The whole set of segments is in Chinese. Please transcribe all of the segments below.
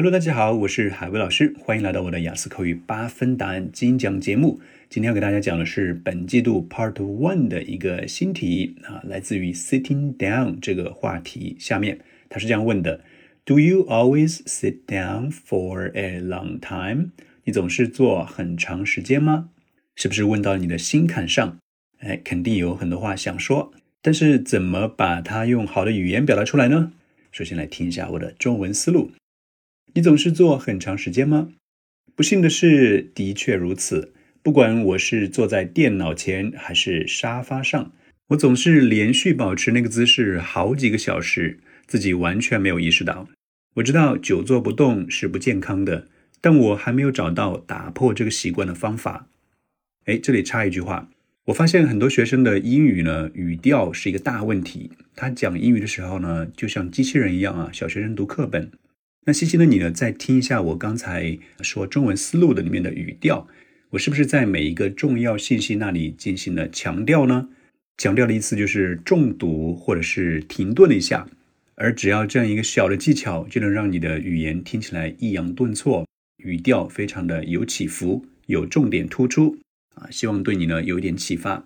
Hello，大家好，我是海威老师，欢迎来到我的雅思口语八分答案精讲节目。今天要给大家讲的是本季度 Part One 的一个新题啊，来自于 Sitting Down 这个话题。下面他是这样问的：Do you always sit down for a long time？你总是坐很长时间吗？是不是问到你的心坎上？哎，肯定有很多话想说，但是怎么把它用好的语言表达出来呢？首先来听一下我的中文思路。你总是坐很长时间吗？不幸的是，的确如此。不管我是坐在电脑前还是沙发上，我总是连续保持那个姿势好几个小时，自己完全没有意识到。我知道久坐不动是不健康的，但我还没有找到打破这个习惯的方法。哎，这里插一句话。我发现很多学生的英语呢，语调是一个大问题。他讲英语的时候呢，就像机器人一样啊。小学生读课本，那细心的你呢，再听一下我刚才说中文思路的里面的语调，我是不是在每一个重要信息那里进行了强调呢？强调的意思就是重读或者是停顿了一下。而只要这样一个小的技巧，就能让你的语言听起来抑扬顿挫，语调非常的有起伏，有重点突出。啊，希望对你呢有一点启发。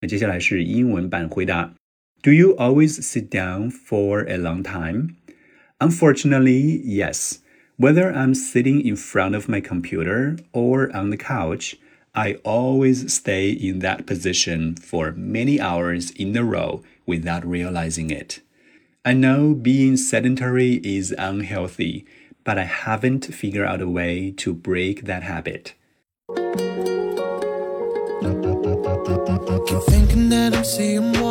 那接下来是英文版回答：Do you always sit down for a long time? Unfortunately, yes. Whether I'm sitting in front of my computer or on the couch, I always stay in that position for many hours in a row without realizing it. I know being sedentary is unhealthy, but I haven't figured out a way to break that habit. Thinking that I'm seeing more